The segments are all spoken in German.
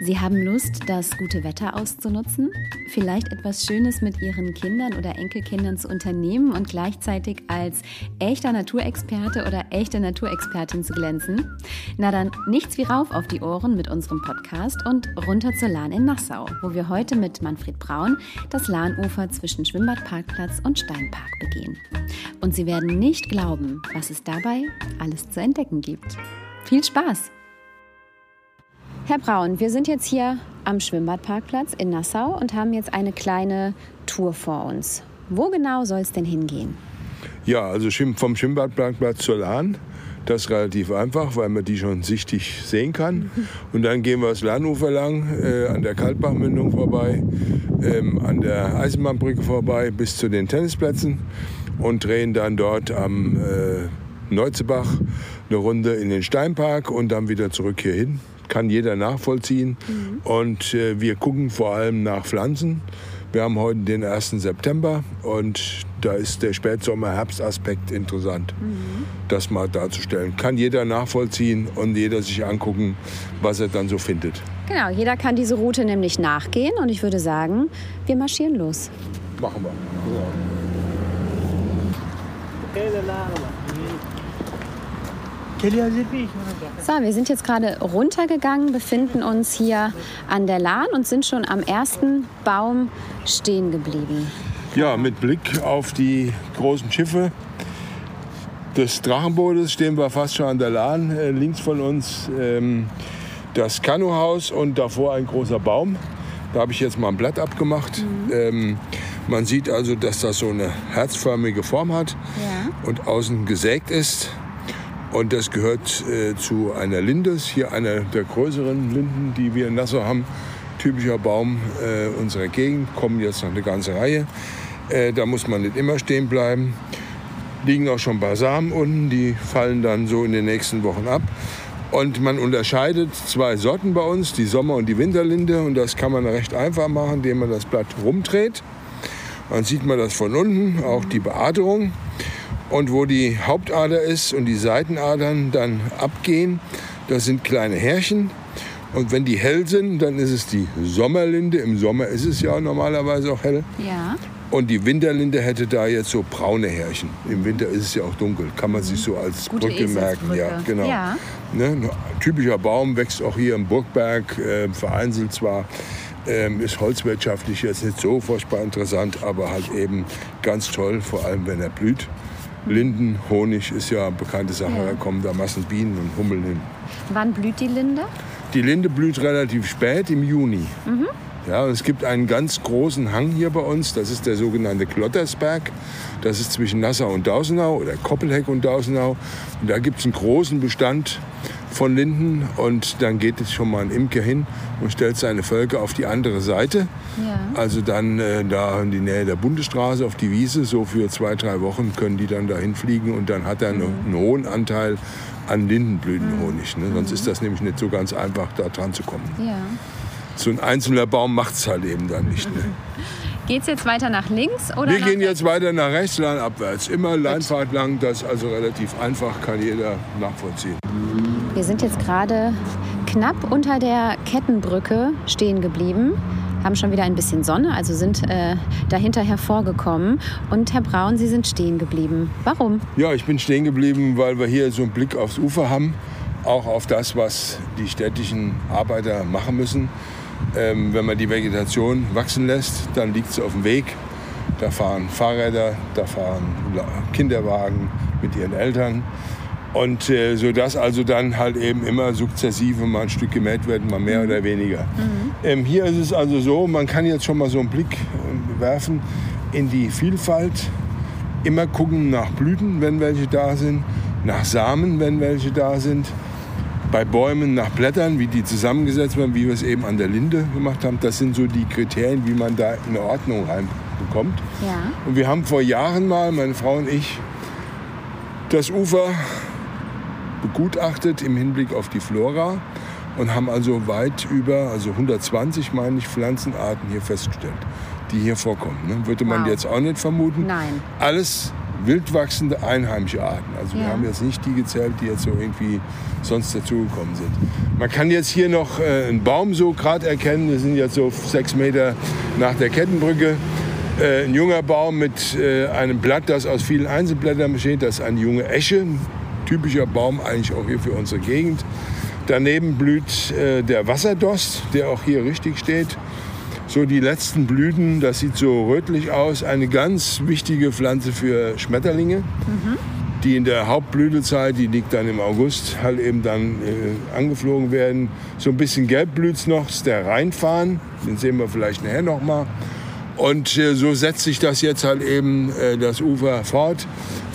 Sie haben Lust, das gute Wetter auszunutzen? Vielleicht etwas Schönes mit Ihren Kindern oder Enkelkindern zu unternehmen und gleichzeitig als echter Naturexperte oder echte Naturexpertin zu glänzen? Na dann, nichts wie rauf auf die Ohren mit unserem Podcast und runter zur Lahn in Nassau, wo wir heute mit Manfred Braun das Lahnufer zwischen Schwimmbadparkplatz und Steinpark begehen. Und Sie werden nicht glauben, was es dabei alles zu entdecken gibt. Viel Spaß! Herr Braun, wir sind jetzt hier am Schwimmbadparkplatz in Nassau und haben jetzt eine kleine Tour vor uns. Wo genau soll es denn hingehen? Ja, also vom Schwimmbadparkplatz zur Lahn. Das ist relativ einfach, weil man die schon sichtig sehen kann. Und dann gehen wir das Lahnufer lang, äh, an der Kaltbachmündung vorbei, ähm, an der Eisenbahnbrücke vorbei bis zu den Tennisplätzen und drehen dann dort am äh, Neuzebach eine Runde in den Steinpark und dann wieder zurück hierhin kann jeder nachvollziehen. Mhm. Und äh, wir gucken vor allem nach Pflanzen. Wir haben heute den 1. September und da ist der Spätsommer-Herbstaspekt interessant, mhm. das mal darzustellen. Kann jeder nachvollziehen und jeder sich angucken, was er dann so findet. Genau, jeder kann diese Route nämlich nachgehen und ich würde sagen, wir marschieren los. Machen wir. Ja. So, wir sind jetzt gerade runtergegangen, befinden uns hier an der Lahn und sind schon am ersten Baum stehen geblieben. Ja, mit Blick auf die großen Schiffe des Drachenbootes stehen wir fast schon an der Lahn. Äh, links von uns ähm, das Kanuhaus und davor ein großer Baum. Da habe ich jetzt mal ein Blatt abgemacht. Mhm. Ähm, man sieht also, dass das so eine herzförmige Form hat ja. und außen gesägt ist. Und das gehört äh, zu einer Lindes, hier einer der größeren Linden, die wir in Nassau haben. Typischer Baum äh, unserer Gegend, kommen jetzt noch eine ganze Reihe. Äh, da muss man nicht immer stehen bleiben. Liegen auch schon Samen unten, die fallen dann so in den nächsten Wochen ab. Und man unterscheidet zwei Sorten bei uns, die Sommer- und die Winterlinde. Und das kann man recht einfach machen, indem man das Blatt rumdreht. Dann sieht man das von unten, auch die Beaderung. Und wo die Hauptader ist und die Seitenadern dann abgehen, das sind kleine Härchen. Und wenn die hell sind, dann ist es die Sommerlinde. Im Sommer ist es ja normalerweise auch hell. Ja. Und die Winterlinde hätte da jetzt so braune Härchen. Im Winter ist es ja auch dunkel. Kann man sich so als Gute Brücke merken. Ja, genau. Ja. Ne, typischer Baum wächst auch hier im Burgberg, äh, vereinzelt zwar. Ähm, ist holzwirtschaftlich jetzt nicht so furchtbar interessant, aber halt eben ganz toll, vor allem wenn er blüht. Linden, Honig ist ja eine bekannte Sache. Ja. Da kommen da Massen Bienen und Hummeln hin. Wann blüht die Linde? Die Linde blüht relativ spät, im Juni. Mhm. Ja, es gibt einen ganz großen Hang hier bei uns, das ist der sogenannte Klottersberg. Das ist zwischen Nassau und Dausenau oder Koppelheck und Dausenau. Und da gibt es einen großen Bestand von Linden und dann geht jetzt schon mal ein Imker hin und stellt seine Völker auf die andere Seite. Ja. Also dann äh, da in die Nähe der Bundesstraße auf die Wiese, so für zwei, drei Wochen können die dann dahin fliegen und dann hat er mhm. einen hohen Anteil an Lindenblütenhonig. Ne? Sonst mhm. ist das nämlich nicht so ganz einfach, da dran zu kommen. Ja. So ein einzelner Baum macht es halt eben dann nicht. Ne? Geht es jetzt weiter nach links? Oder Wir gehen jetzt weiter nach rechts, abwärts. Immer Leinfahrt lang, das ist also relativ einfach, kann jeder nachvollziehen. Wir sind jetzt gerade knapp unter der Kettenbrücke stehen geblieben haben schon wieder ein bisschen Sonne, also sind äh, dahinter hervorgekommen. Und Herr Braun, Sie sind stehen geblieben. Warum? Ja, ich bin stehen geblieben, weil wir hier so einen Blick aufs Ufer haben, auch auf das, was die städtischen Arbeiter machen müssen. Ähm, wenn man die Vegetation wachsen lässt, dann liegt es auf dem Weg. Da fahren Fahrräder, da fahren Kinderwagen mit ihren Eltern. Und äh, so dass also dann halt eben immer sukzessive mal ein Stück gemäht werden, mal mehr oder weniger. Mhm. Ähm, hier ist es also so, man kann jetzt schon mal so einen Blick äh, werfen in die Vielfalt. Immer gucken nach Blüten, wenn welche da sind, nach Samen, wenn welche da sind. Bei Bäumen nach Blättern, wie die zusammengesetzt werden, wie wir es eben an der Linde gemacht haben. Das sind so die Kriterien, wie man da eine Ordnung reinbekommt. Ja. Und wir haben vor Jahren mal, meine Frau und ich, das Ufer begutachtet im Hinblick auf die Flora und haben also weit über, also 120 meine ich, Pflanzenarten hier festgestellt, die hier vorkommen. Ne? Würde man Wow. jetzt auch nicht vermuten. Nein. Alles wildwachsende einheimische Arten. Also wir Ja. haben jetzt nicht die gezählt, die jetzt so irgendwie sonst dazugekommen sind. Man kann jetzt hier noch äh, einen Baum so gerade erkennen. Wir sind jetzt so sechs Meter nach der Kettenbrücke. Äh, ein junger Baum mit äh, einem Blatt, das aus vielen Einzelblättern besteht. Das ist eine junge Esche. Typischer Baum eigentlich auch hier für unsere Gegend. Daneben blüht äh, der Wasserdost, der auch hier richtig steht. So die letzten Blüten, das sieht so rötlich aus. Eine ganz wichtige Pflanze für Schmetterlinge, die in der Hauptblütezeit, die liegt dann im August, halt eben dann äh, angeflogen werden. So ein bisschen gelb blüht's noch, ist der Rheinfahren, den sehen wir vielleicht nachher noch mal. Und äh, so setzt sich das jetzt halt eben äh, das Ufer fort.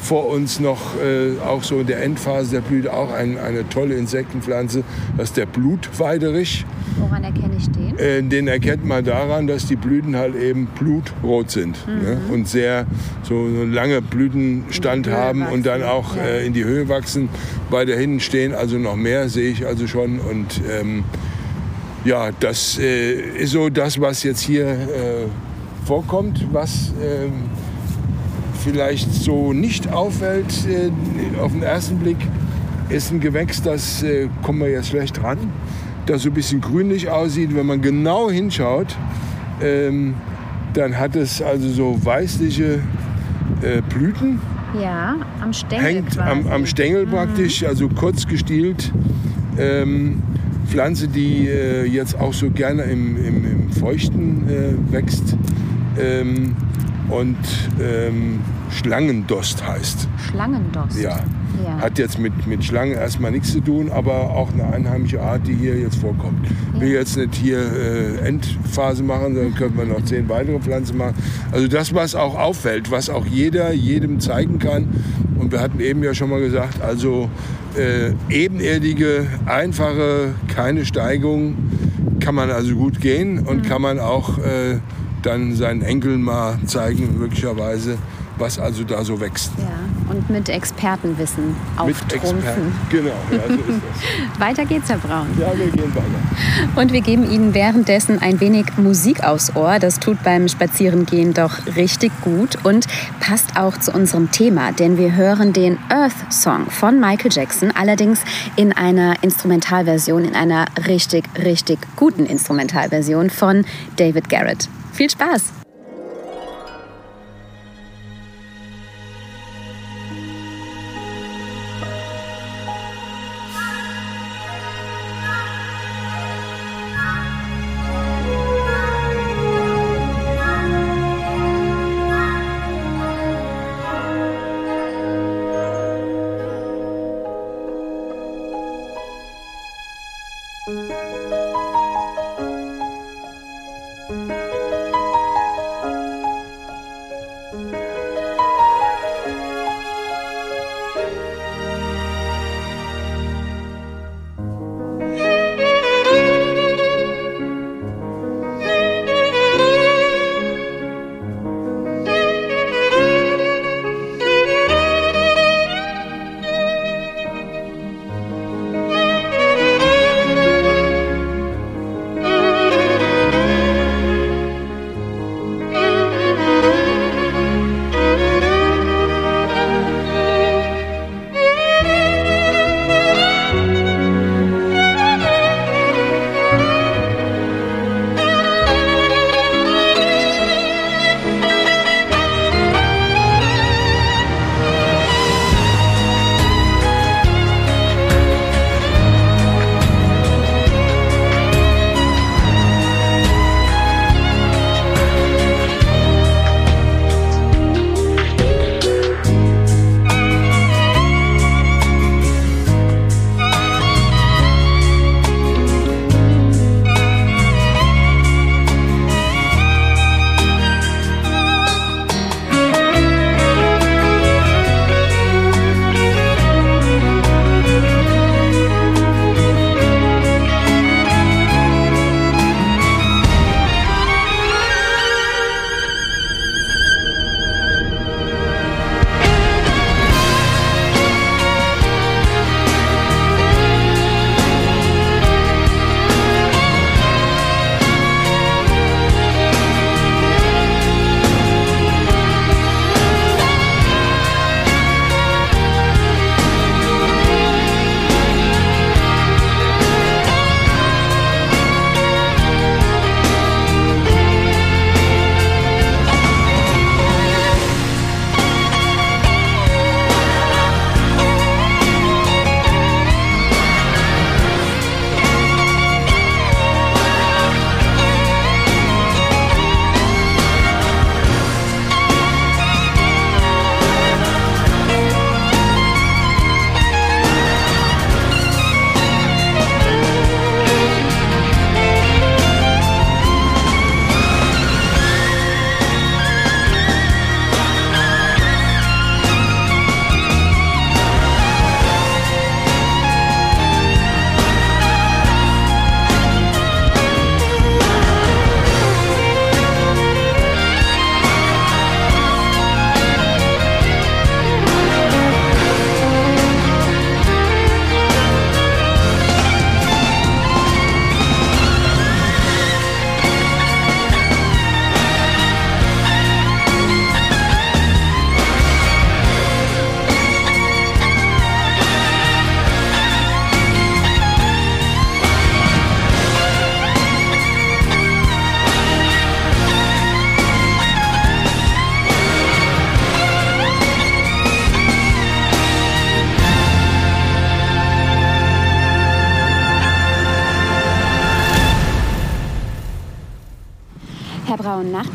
Vor uns noch äh, auch so in der Endphase der Blüte auch ein, eine tolle Insektenpflanze, das ist der Blutweiderich. Woran erkenne ich den? Äh, den erkennt man daran, dass die Blüten halt eben blutrot sind ne? und sehr so einen lange Blütenstand haben und dann wachsen, auch ja. äh, in die Höhe wachsen. Weiter hinten stehen also noch mehr, sehe ich also schon. Und ähm, ja, das äh, ist so das, was jetzt hier vorkommt, was ähm, vielleicht so nicht auffällt äh, auf den ersten Blick, ist ein Gewächs, das äh, kommen wir jetzt schlecht ran, das so ein bisschen grünlich aussieht. Wenn man genau hinschaut, ähm, dann hat es also so weißliche äh, Blüten, Ja, am Stängel hängt quasi. am, am Stängel praktisch, also kurz gestielt. Ähm, Pflanze, die äh, jetzt auch so gerne im, im, im Feuchten äh, wächst ähm, und ähm, Schlangendost heißt. Schlangendost. Ja. Ja. Hat jetzt mit, mit Schlangen erstmal nichts zu tun, aber auch eine einheimische Art, die hier jetzt vorkommt. Ich will jetzt nicht hier äh, Endphase machen, dann können wir noch zehn weitere Pflanzen machen. Also das, was auch auffällt, was auch jeder jedem zeigen kann. Und wir hatten eben ja schon mal gesagt, also äh, ebenerdige, einfache, keine Steigung, kann man also gut gehen und kann man auch äh, dann seinen Enkeln mal zeigen, möglicherweise, was also da so wächst. Ja, und mit Expertenwissen Mit auftrumpfen. Experten. Genau, ja, so ist das. Weiter geht's, Herr Braun. Ja, wir gehen weiter. Und wir geben Ihnen währenddessen ein wenig Musik aufs Ohr. Das tut beim Spazierengehen doch richtig gut und passt auch zu unserem Thema, denn wir hören den Earth Song von Michael Jackson, allerdings in einer Instrumentalversion, in einer richtig, richtig guten Instrumentalversion von David Garrett. Viel Spaß!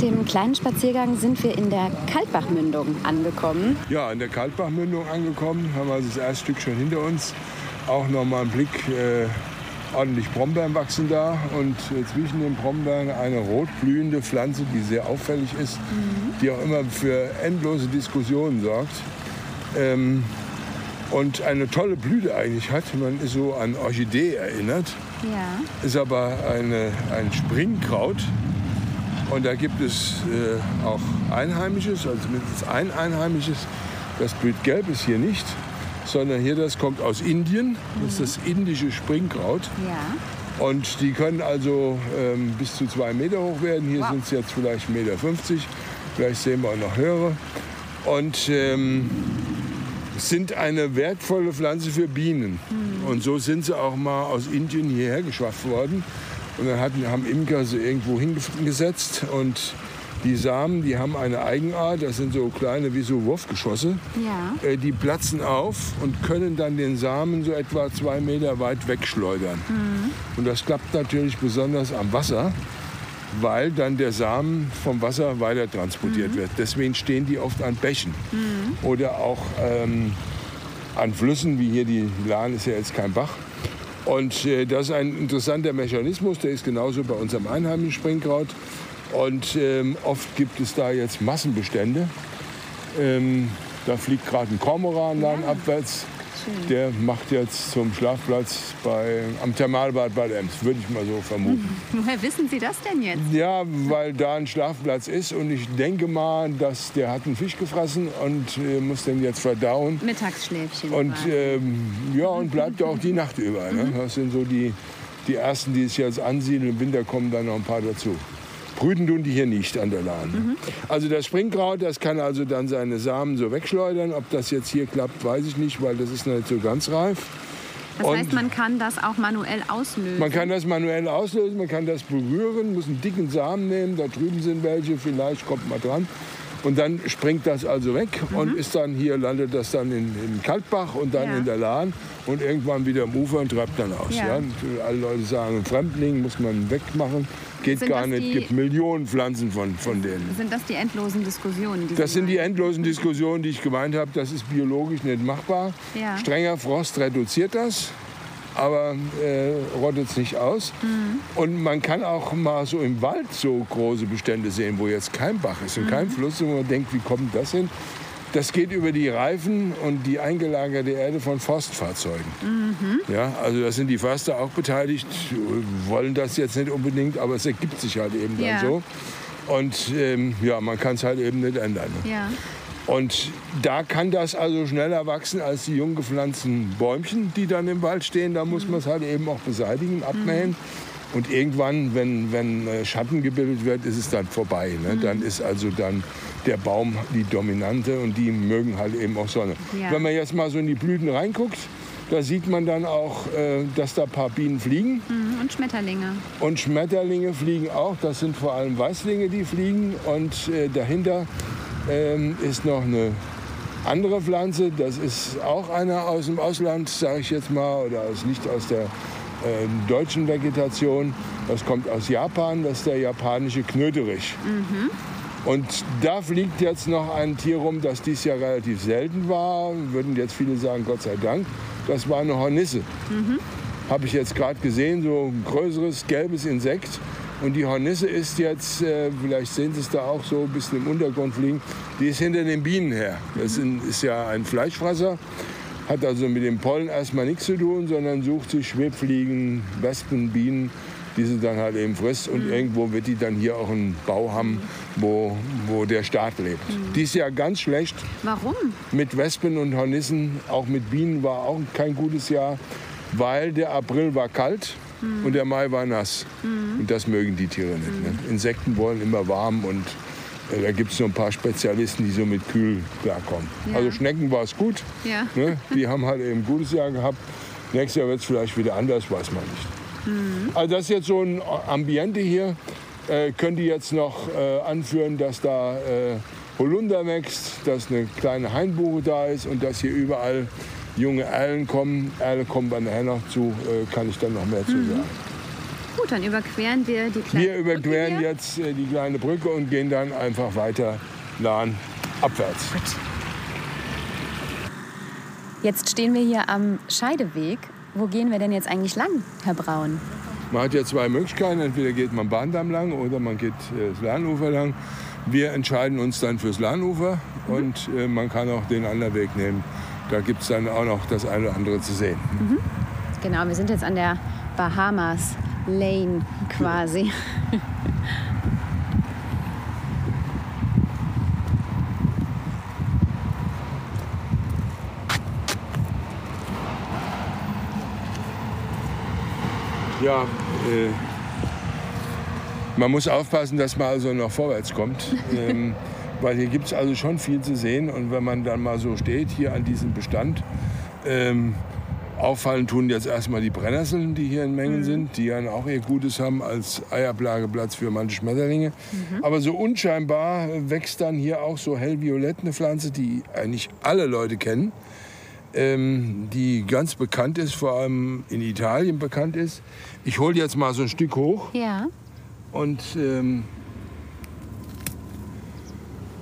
Dem kleinen Spaziergang sind wir in der Kaltbachmündung angekommen. Ja, in der Kaltbachmündung angekommen, haben also das erste Stück schon hinter uns. Auch noch mal einen Blick, äh, ordentlich Brombeeren wachsen da und äh, zwischen den Brombeeren eine rotblühende Pflanze, die sehr auffällig ist, mhm. die auch immer für endlose Diskussionen sorgt. Ähm, und eine tolle Blüte eigentlich hat. Man ist so an Orchidee erinnert. Ja. Ist aber eine, ein Springkraut. Und da gibt es äh, auch Einheimisches, also mindestens ein Einheimisches. Das blüht gelb ist hier nicht, sondern hier das kommt aus Indien. Das ist das indische Springkraut. Ja. Und die können also ähm, bis zu zwei Meter hoch werden. Hier wow. sind es jetzt vielleicht 1,50 Meter. Vielleicht sehen wir auch noch höhere. Und ähm, sind eine wertvolle Pflanze für Bienen. Mhm. Und so sind sie auch mal aus Indien hierher geschafft worden. Und dann hatten, haben Imker sie irgendwo hingesetzt und die Samen, die haben eine Eigenart, das sind so kleine wie so Wurfgeschosse. Ja. Äh, die platzen auf und können dann den Samen so etwa zwei Meter weit wegschleudern. Mhm. Und das klappt natürlich besonders am Wasser weil dann der Samen vom Wasser weiter transportiert mhm. wird. Deswegen stehen die oft an Bächen mhm. oder auch ähm, an Flüssen, wie hier die Lahn ist ja jetzt kein Bach. Und äh, das ist ein interessanter Mechanismus, der ist genauso bei unserem einheimischen Springkraut. Und ähm, oft gibt es da jetzt Massenbestände. Ähm, da fliegt gerade ein Kormoran ja. abwärts. Der macht jetzt zum Schlafplatz bei, am Thermalbad Bad Ems, würde ich mal so vermuten. Woher wissen Sie das denn jetzt? Ja, weil da ein Schlafplatz ist und ich denke mal, dass der hat einen Fisch gefressen und äh, muss den jetzt verdauen. Mittagsschläfchen. Und ähm, ja, und bleibt auch die Nacht über. Ne? Mhm. Das sind so die, die ersten, die es jetzt ansiedeln. Im Winter kommen dann noch ein paar dazu. Brüten tun die hier nicht an der Lahn. Mhm. Also das Springkraut, das kann also dann seine Samen so wegschleudern. Ob das jetzt hier klappt, weiß ich nicht, weil das ist noch nicht so ganz reif. Das heißt, man kann das auch manuell auslösen? Man kann das manuell auslösen, man kann das berühren, muss einen dicken Samen nehmen, da drüben sind welche, vielleicht kommt man dran. Und dann springt das also weg mhm. und ist dann hier, landet das dann in, in Kaltbach und dann ja. in der Lahn und irgendwann wieder am Ufer und treibt dann aus. Ja. Ja? Alle Leute sagen, Fremdling muss man wegmachen. Geht sind gar nicht, gibt Millionen Pflanzen von, von denen. Sind das die endlosen Diskussionen? Die das sind die endlosen Diskussionen, die ich gemeint habe. Das ist biologisch nicht machbar. Strenger Frost reduziert das aber äh, rottet es nicht aus. Mhm. Und man kann auch mal so im Wald so große Bestände sehen, wo jetzt kein Bach ist und mhm. kein Fluss, wo man denkt, wie kommt das hin? Das geht über die Reifen und die eingelagerte Erde von Forstfahrzeugen. Mhm. Ja, also da sind die Förster auch beteiligt, wollen das jetzt nicht unbedingt, aber es ergibt sich halt eben ja. dann so. Und ähm, ja, man kann es halt eben nicht ändern. Ne? Ja. Und da kann das also schneller wachsen als die jung gepflanzten Bäumchen, die dann im Wald stehen. Da muss man es halt eben auch beseitigen, abmähen. Mhm. Und irgendwann, wenn, wenn äh, Schatten gebildet wird, ist es dann vorbei. Ne? Mhm. Dann ist also dann der Baum die Dominante und die mögen halt eben auch Sonne. Ja. Wenn man jetzt mal so in die Blüten reinguckt, da sieht man dann auch, äh, dass da ein paar Bienen fliegen. Mhm. Und Schmetterlinge. Und Schmetterlinge fliegen auch. Das sind vor allem Weißlinge, die fliegen. Und äh, dahinter ähm, ist noch eine andere Pflanze. Das ist auch eine aus dem Ausland, sage ich jetzt mal, oder aus, nicht aus der äh, deutschen Vegetation. Das kommt aus Japan, das ist der japanische Knöterich. Mhm. Und da fliegt jetzt noch ein Tier rum, das dies Jahr relativ selten war. Würden jetzt viele sagen, Gott sei Dank. Das war eine Hornisse. Mhm. Habe ich jetzt gerade gesehen, so ein größeres gelbes Insekt. Und die Hornisse ist jetzt, äh, vielleicht sehen Sie es da auch so ein bisschen im Untergrund fliegen, die ist hinter den Bienen her. Das ist ja ein Fleischfresser, hat also mit dem Pollen erstmal nichts zu tun, sondern sucht sich Schwebfliegen, Wespen, Bienen, die sie dann halt eben frisst. Und mhm. irgendwo wird die dann hier auch einen Bau haben, wo, wo der Staat lebt. Mhm. Die ist ja ganz schlecht. Warum? Mit Wespen und Hornissen, auch mit Bienen war auch kein gutes Jahr, weil der April war kalt und der Mai war nass. Mhm. Und das mögen die Tiere nicht. Ne? Insekten wollen immer warm und äh, da gibt es so ein paar Spezialisten, die so mit kühl klarkommen. Ja. Also Schnecken war es gut. Ja. Ne? Die haben halt eben ein gutes Jahr gehabt. Nächstes Jahr wird es vielleicht wieder anders, weiß man nicht. Mhm. Also das ist jetzt so ein Ambiente hier. Äh, können die jetzt noch äh, anführen, dass da äh, Holunder wächst, dass eine kleine Hainbuche da ist und dass hier überall junge Erlen kommen. Erle kommen nachher noch zu, äh, kann ich dann noch mehr zu mhm. sagen. Gut, dann überqueren wir die kleine Wir überqueren Brücke jetzt äh, die kleine Brücke und gehen dann einfach weiter Lahn abwärts. Jetzt stehen wir hier am Scheideweg. Wo gehen wir denn jetzt eigentlich lang, Herr Braun? Man hat ja zwei Möglichkeiten. Entweder geht man Bahndamm lang oder man geht äh, das Lahnufer lang. Wir entscheiden uns dann fürs Lahnufer und äh, man kann auch den anderen Weg nehmen. Da gibt es dann auch noch das eine oder andere zu sehen. Genau, wir sind jetzt an der Bahamas Lane quasi. Ja, äh, man muss aufpassen, dass man also noch vorwärts kommt. ähm, weil hier gibt es also schon viel zu sehen. Und wenn man dann mal so steht, hier an diesem Bestand, ähm, auffallen tun jetzt erstmal die Brennnesseln, die hier in Mengen sind, die ja auch ihr Gutes haben als Eiablageplatz für manche Schmetterlinge. Aber so unscheinbar wächst dann hier auch so hellviolett eine Pflanze, die eigentlich alle Leute kennen ähm, die ganz bekannt ist, vor allem in Italien bekannt ist. Ich hole jetzt mal so ein Stück hoch Ja. und, ähm,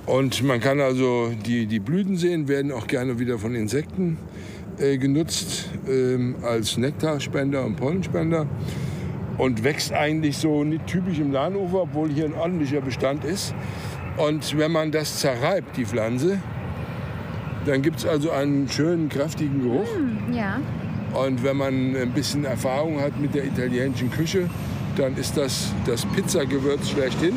und man kann also die, die Blüten sehen, werden auch gerne wieder von Insekten äh, genutzt ähm, als Nektarspender und Pollenspender und wächst eigentlich so nicht typisch im Lahnufer, obwohl hier ein ordentlicher Bestand ist. Und wenn man das zerreibt, die Pflanze, dann gibt es also einen schönen, kräftigen Geruch. Ja. Und wenn man ein bisschen Erfahrung hat mit der italienischen Küche, dann ist das das Pizzagewürz schlechthin.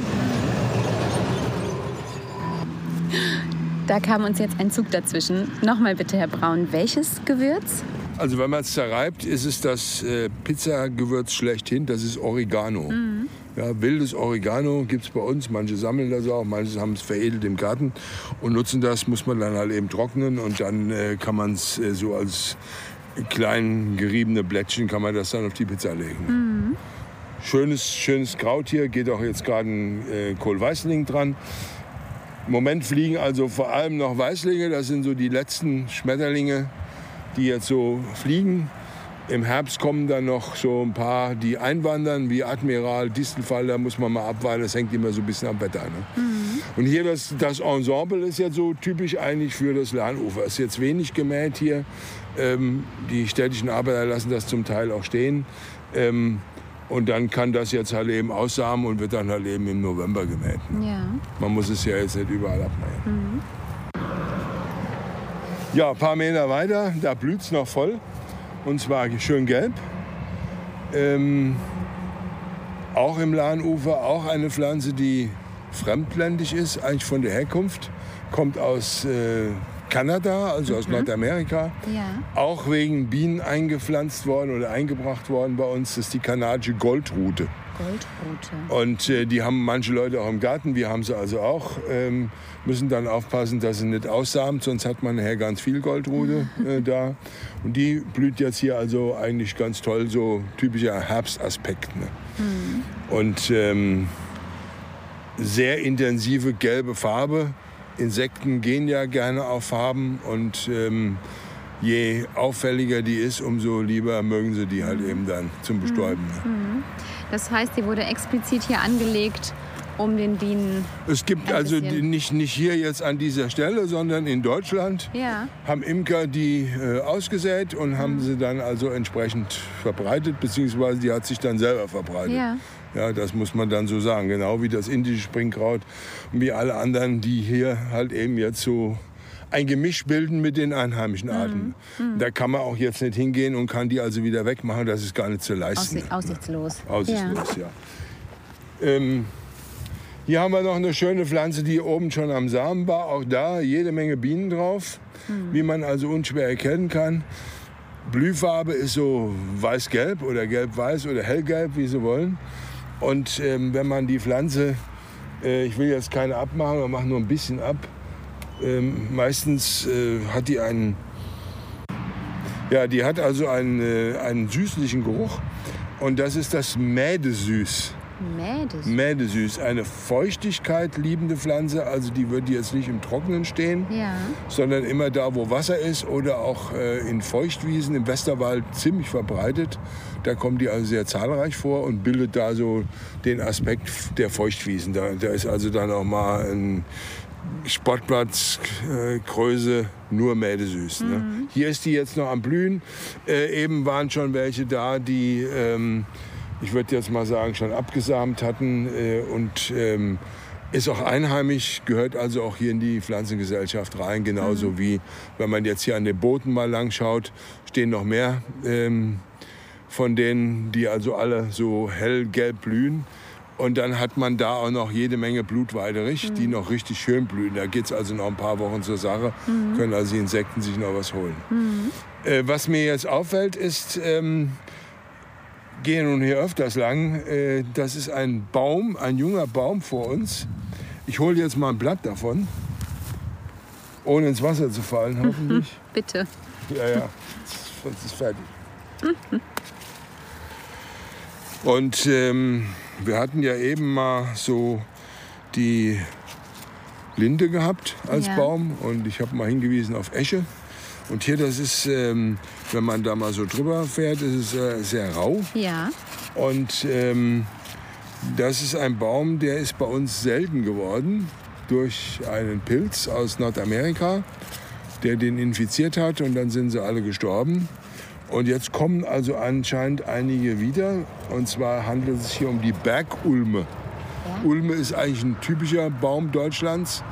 Da kam uns jetzt ein Zug dazwischen. Nochmal bitte, Herr Braun, welches Gewürz? Also wenn man es zerreibt, ist es das äh, Pizzagewürz schlechthin, das ist Oregano. Ja, wildes Oregano gibt es bei uns, manche sammeln das auch, manche haben es veredelt im Garten und nutzen das, muss man dann halt eben trocknen und dann äh, kann man es äh, so als klein geriebene Blättchen kann man das dann auf die Pizza legen. Schönes, schönes Kraut hier, geht auch jetzt gerade ein äh, Kohlweißling dran. Im Moment fliegen also vor allem noch Weißlinge, das sind so die letzten Schmetterlinge, die jetzt so fliegen. Im Herbst kommen dann noch so ein paar, die einwandern, wie Admiral, Distelfall, da muss man mal abwarten, das hängt immer so ein bisschen am Wetter. Ne? Und hier das, das Ensemble ist jetzt so typisch eigentlich für das Lahnufer. Es ist jetzt wenig gemäht hier. Ähm, die städtischen Arbeiter lassen das zum Teil auch stehen. Ähm, und dann kann das jetzt halt eben aussamen und wird dann halt eben im November gemäht. Ja. Man muss es ja jetzt nicht überall abmähen. Ja, ein paar Meter weiter, da blüht es noch voll. Und zwar schön gelb. Ähm, auch im Lahnufer, auch eine Pflanze, die fremdländisch ist, eigentlich von der Herkunft. Kommt aus äh, Kanada, also aus Nordamerika. Ja. Auch wegen Bienen eingepflanzt worden oder eingebracht worden bei uns. Das ist die kanadische Goldrute. Goldrote. Und äh, die haben manche Leute auch im Garten, wir haben sie also auch. Ähm, müssen dann aufpassen, dass sie nicht aussamen, sonst hat man nachher ganz viel Goldrute äh, da. Und die blüht jetzt hier also eigentlich ganz toll, so typischer Herbstaspekt. Ne? Und ähm, sehr intensive gelbe Farbe. Insekten gehen ja gerne auf Farben und ähm, je auffälliger die ist, umso lieber mögen sie die halt eben dann zum Bestäuben. Ne? Das heißt, die wurde explizit hier angelegt, um den Bienen. Es gibt also nicht, nicht hier jetzt an dieser Stelle, sondern in Deutschland Ja. haben Imker die äh, ausgesät und Mhm. haben sie dann also entsprechend verbreitet, beziehungsweise die hat sich dann selber verbreitet. Ja. Ja, das muss man dann so sagen. Genau wie das indische Springkraut und wie alle anderen, die hier halt eben jetzt so ein Gemisch bilden mit den einheimischen Mhm. Arten. Da kann man auch jetzt nicht hingehen und kann die also wieder wegmachen. Das ist gar nicht zu leisten. Aussi aussichtslos. Aussichtslos, ja. Ähm, hier haben wir noch eine schöne Pflanze, die oben schon am Samen war. Auch da jede Menge Bienen drauf, wie man also unschwer erkennen kann. Blühfarbe ist so weiß-gelb oder gelb-weiß oder hellgelb, wie Sie wollen. Und ähm, wenn man die Pflanze, äh, ich will jetzt keine abmachen, wir machen nur ein bisschen ab. Ähm, meistens äh, hat die einen, ja, die hat also einen, äh, einen süßlichen Geruch. Und das ist das Mädesüß. Mädesüß. Mädesüß, eine Feuchtigkeit liebende Pflanze. Also die wird jetzt nicht im Trockenen stehen, Ja. sondern immer da, wo Wasser ist oder auch äh, in Feuchtwiesen im Westerwald ziemlich verbreitet. Da kommt die also sehr zahlreich vor und bildet da so den Aspekt der Feuchtwiesen. Da, da ist also dann auch mal ein Sportplatz, äh, nur Mädesüß. Ne? Hier ist die jetzt noch am Blühen. Äh, eben waren schon welche da, die, ähm, ich würde jetzt mal sagen, schon abgesamt hatten äh, und ähm, ist auch einheimisch, gehört also auch hier in die Pflanzengesellschaft rein, genauso wie wenn man jetzt hier an den Booten mal lang schaut, stehen noch mehr ähm, von denen, die also alle so hellgelb blühen. Und dann hat man da auch noch jede Menge Blutweiderich, die noch richtig schön blühen. Da geht es also noch ein paar Wochen zur Sache, können also die Insekten sich noch was holen. Äh, was mir jetzt auffällt, ist, ähm, gehe nun hier öfters lang, äh, das ist ein Baum, ein junger Baum vor uns. Ich hole jetzt mal ein Blatt davon, ohne ins Wasser zu fallen, hoffentlich. Bitte. Ja, ja, sonst ist fertig. Und ähm, wir hatten ja eben mal so die Linde gehabt als Ja. Baum und ich habe mal hingewiesen auf Esche. Und hier, das ist, ähm, wenn man da mal so drüber fährt, ist es äh, sehr rau. Ja. Und ähm, das ist ein Baum, der ist bei uns selten geworden durch einen Pilz aus Nordamerika, der den infiziert hat und dann sind sie alle gestorben. Und jetzt kommen also anscheinend einige wieder. Und zwar handelt es sich hier um die Bergulme. Ulme ist eigentlich ein typischer Baum Deutschlands,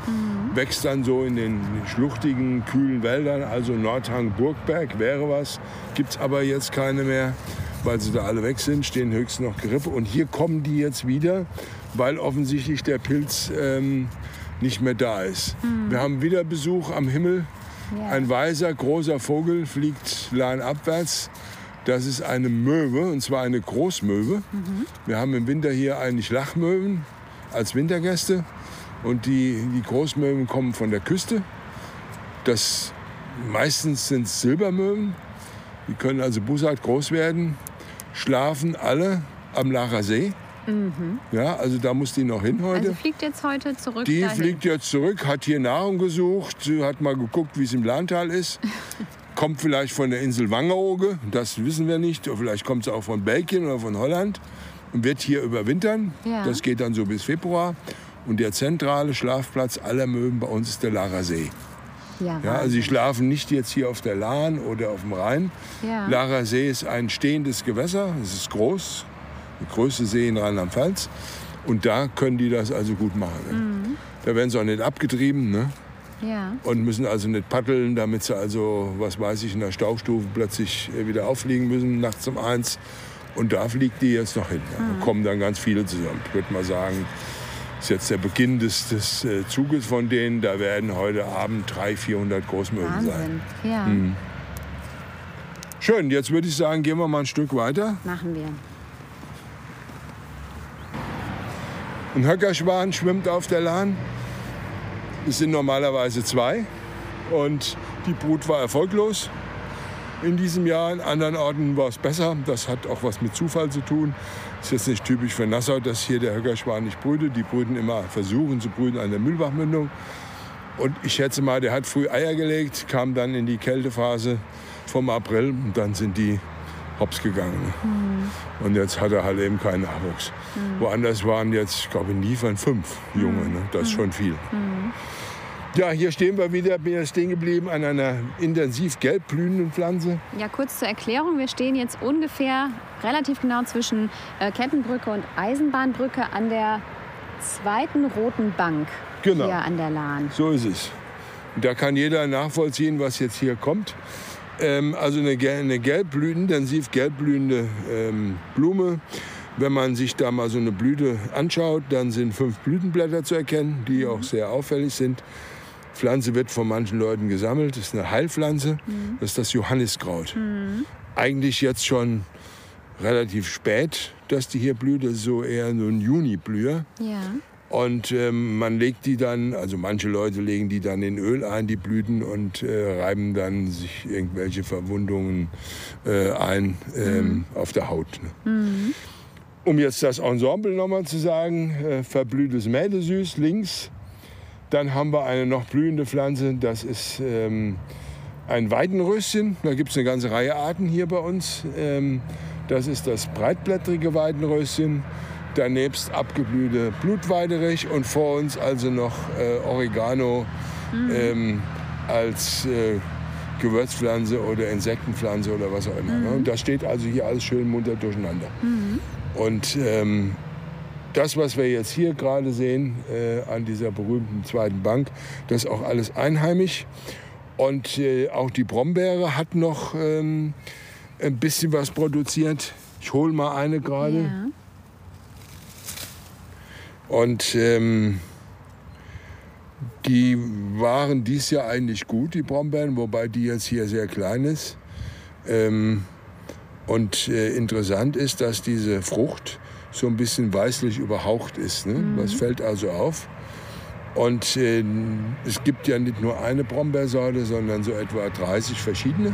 wächst dann so in den schluchtigen, kühlen Wäldern, also Nordhang, Burgberg wäre was, gibt es aber jetzt keine mehr, weil sie da alle weg sind, stehen höchstens noch Gerippe. Und hier kommen die jetzt wieder, weil offensichtlich der Pilz ähm, nicht mehr da ist. Wir haben wieder Besuch am Himmel. Ja. Ein weißer, großer Vogel fliegt leinabwärts. Das ist eine Möwe, und zwar eine Großmöwe. Wir haben im Winter hier eigentlich Lachmöwen als Wintergäste. Und die, die Großmöwen kommen von der Küste. Das, meistens sind es Silbermöwen. Die können also bussard groß werden. Schlafen alle am Lacher See. Ja, also da muss die noch hin heute. Also fliegt jetzt heute zurück Die dahin. fliegt jetzt zurück, hat hier Nahrung gesucht, hat mal geguckt, wie es im Lahntal ist. Kommt vielleicht von der Insel Wangerooge, das wissen wir nicht. Oder Vielleicht kommt sie auch von Belgien oder von Holland wird hier überwintern. Ja. Das geht dann so bis Februar. Und der zentrale Schlafplatz aller Möwen bei uns ist der Larer See. ja, Ja, also sie schlafen nicht jetzt hier auf der Lahn oder auf dem Rhein. Ja. Larer See ist ein stehendes Gewässer, es ist groß, der größte See in Rheinland-Pfalz. Und da können die das also gut machen. Ne? Mhm. Da werden sie auch nicht abgetrieben ne? ja. und müssen also nicht paddeln, damit sie also, was weiß ich, in der Staustufe plötzlich wieder auffliegen müssen, nachts um eins. Und da fliegt die jetzt noch hin. Mhm. Da kommen dann ganz viele zusammen. Ich würde mal sagen, ist jetzt der Beginn des, des äh, Zuges von denen. Da werden heute Abend 300, 400 Großmöwen sein. Ja, Mhm. Schön, jetzt würde ich sagen, gehen wir mal ein Stück weiter. machen wir. Ein Höckerschwan schwimmt auf der Lahn. Es sind normalerweise zwei. Und die Brut war erfolglos in diesem Jahr. In anderen Orten war es besser. Das hat auch was mit Zufall zu tun. Ist jetzt nicht typisch für Nassau, dass hier der Höckerschwan nicht brütet. Die brüten immer, versuchen zu brüten an der Mühlbachmündung. Und ich schätze mal, der hat früh Eier gelegt, kam dann in die Kältephase vom April und dann sind die hops gegangen. Und jetzt hat er halt eben keinen Nachwuchs. Woanders waren jetzt, ich glaube, in Liefern fünf Junge. Ne? Das ist schon viel. Ja, hier stehen wir wieder, bin ja stehen geblieben an einer intensiv gelb blühenden Pflanze. Ja, kurz zur Erklärung. Wir stehen jetzt ungefähr relativ genau zwischen äh, Kettenbrücke und Eisenbahnbrücke an der zweiten roten Bank Genau. hier an der Lahn. So ist es. Und da kann jeder nachvollziehen, was jetzt hier kommt. Ähm, also eine, eine gelbblühende, intensiv gelbblühende ähm, Blume. Wenn man sich da mal so eine Blüte anschaut, dann sind fünf Blütenblätter zu erkennen, die auch sehr auffällig sind. Pflanze wird von manchen Leuten gesammelt. Das ist eine Heilpflanze. Das ist das Johanniskraut. Eigentlich jetzt schon relativ spät, dass die hier blüht. Das ist so eher so ein Juniblüher. Ja. Und ähm, man legt die dann, also manche Leute legen die dann in Öl ein, die Blüten, und äh, reiben dann sich irgendwelche Verwundungen äh, ein ähm, auf der Haut. Ne? um jetzt das Ensemble nochmal zu sagen, äh, verblühtes Mädesüß links. Dann haben wir eine noch blühende Pflanze, das ist ähm, ein Weidenröschen. Da gibt es eine ganze Reihe Arten hier bei uns. Ähm, das ist das breitblättrige Weidenröschen. Danebst abgeblühte Blutweiderich und vor uns also noch äh, Oregano mhm. ähm, als äh, Gewürzpflanze oder Insektenpflanze oder was auch immer. Ne? Mhm. Ne? Das steht also hier alles schön munter durcheinander. Mhm. Und ähm, das, was wir jetzt hier gerade sehen äh, an dieser berühmten zweiten Bank, das ist auch alles einheimisch. Und äh, auch die Brombeere hat noch ähm, ein bisschen was produziert. Ich hole mal eine gerade. Ja. Und ähm, die waren dies Jahr eigentlich gut, die Brombeeren, wobei die jetzt hier sehr klein ist. Ähm, und äh, interessant ist, dass diese Frucht so ein bisschen weißlich überhaucht ist. Ne? Mhm. Das fällt also auf. Und äh, es gibt ja nicht nur eine Brombeersorte, sondern so etwa 30 verschiedene,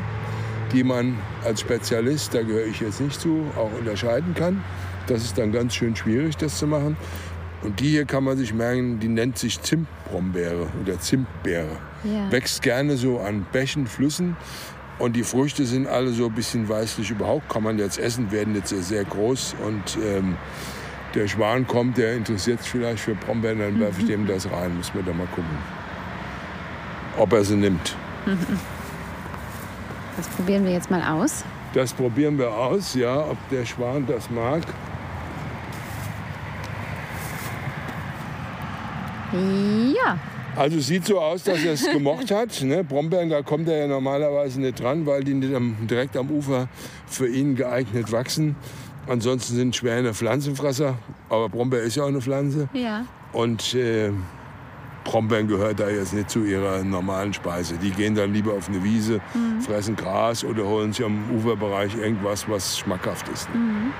die man als Spezialist, da gehöre ich jetzt nicht zu, auch unterscheiden kann. Das ist dann ganz schön schwierig, das zu machen. Und die hier kann man sich merken, die nennt sich Zimtbrombeere oder Zimtbeere. Ja. Wächst gerne so an Bächen, Flüssen. Und die Früchte sind alle so ein bisschen weißlich überhaupt. Kann man jetzt essen, werden jetzt sehr groß. Und ähm, der Schwan kommt, der interessiert sich vielleicht für Brombeeren, dann werfe ich dem das rein. Muss man da mal gucken, ob er sie nimmt. Das probieren wir jetzt mal aus. Das probieren wir aus, ja, ob der Schwan das mag. Ja, also es sieht so aus, dass er es gemocht hat. Ne? Brombeeren, da kommt er ja normalerweise nicht dran, weil die nicht am, direkt am Ufer für ihn geeignet wachsen. Ansonsten sind Schwäne Pflanzenfresser, aber Brombeer ist ja auch eine Pflanze. Ja. Und äh, Brombeeren gehört da jetzt nicht zu ihrer normalen Speise. Die gehen dann lieber auf eine Wiese, mhm. fressen Gras oder holen sich am Uferbereich irgendwas, was schmackhaft ist. Mhm.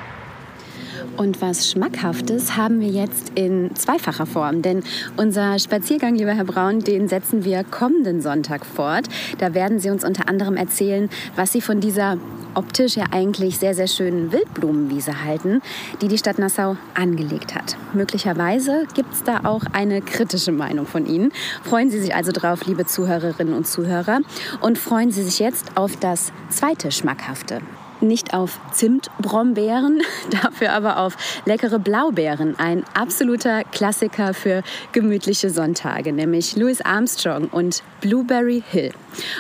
Und was Schmackhaftes haben wir jetzt in zweifacher Form. Denn unser Spaziergang, lieber Herr Braun, den setzen wir kommenden Sonntag fort. Da werden Sie uns unter anderem erzählen, was Sie von dieser optisch ja eigentlich sehr, sehr schönen Wildblumenwiese halten, die die Stadt Nassau angelegt hat. Möglicherweise gibt es da auch eine kritische Meinung von Ihnen. Freuen Sie sich also drauf, liebe Zuhörerinnen und Zuhörer. Und freuen Sie sich jetzt auf das zweite Schmackhafte nicht auf Zimtbrombeeren, dafür aber auf leckere Blaubeeren. Ein absoluter Klassiker für gemütliche Sonntage, nämlich Louis Armstrong und Blueberry Hill.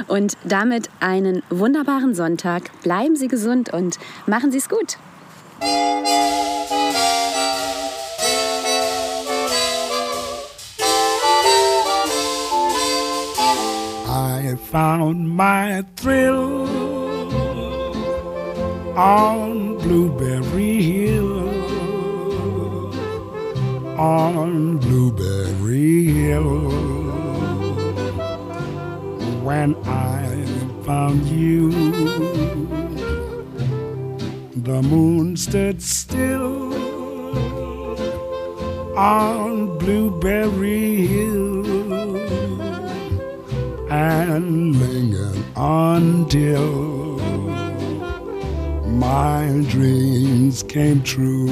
Und damit einen wunderbaren Sonntag. Bleiben Sie gesund und machen Sie es gut. I found my thrill on Blueberry Hill. On Blueberry Hill. When I found you, the moon stood still on Blueberry Hill and lingered until my dreams came true.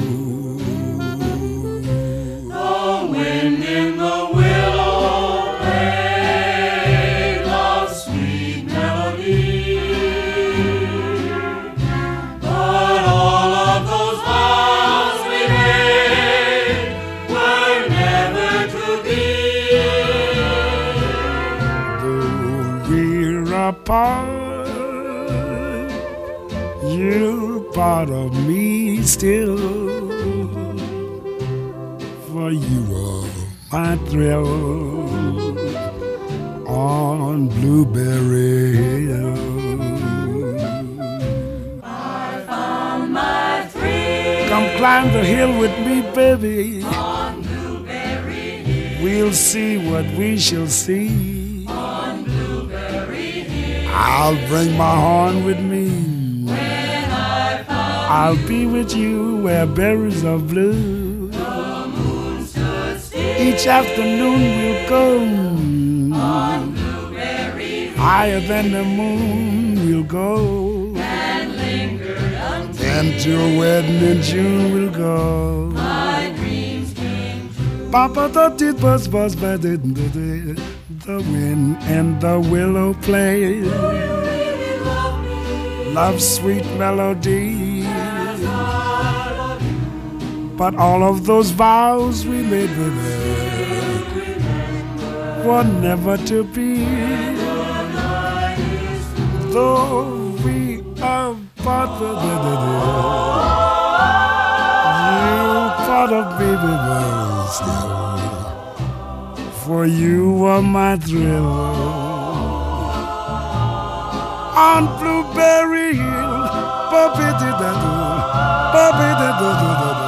The wind in the willow played a sweet melody, but all of those vows we made were never to be. We're apart you're part of me still. For you are my thrill on Blueberry Hill. I my. Come climb the hill with me, baby. On Blueberry Hill. We'll see what we shall see. On Blueberry Hill. I'll bring my horn with me. I'll be with you where berries are blue. Each afternoon we'll go on higher than the moon. We'll go and linger until and wedding in June we'll go. My dreams came true. Papa the did buzz buzz by the the wind and the willow play. Love sweet melody. But all of those vows we made were never to be. Though we are part of the you part of me, baby, still. For you are my thrill on Blueberry Hill. Bobby did that, Bobby did that.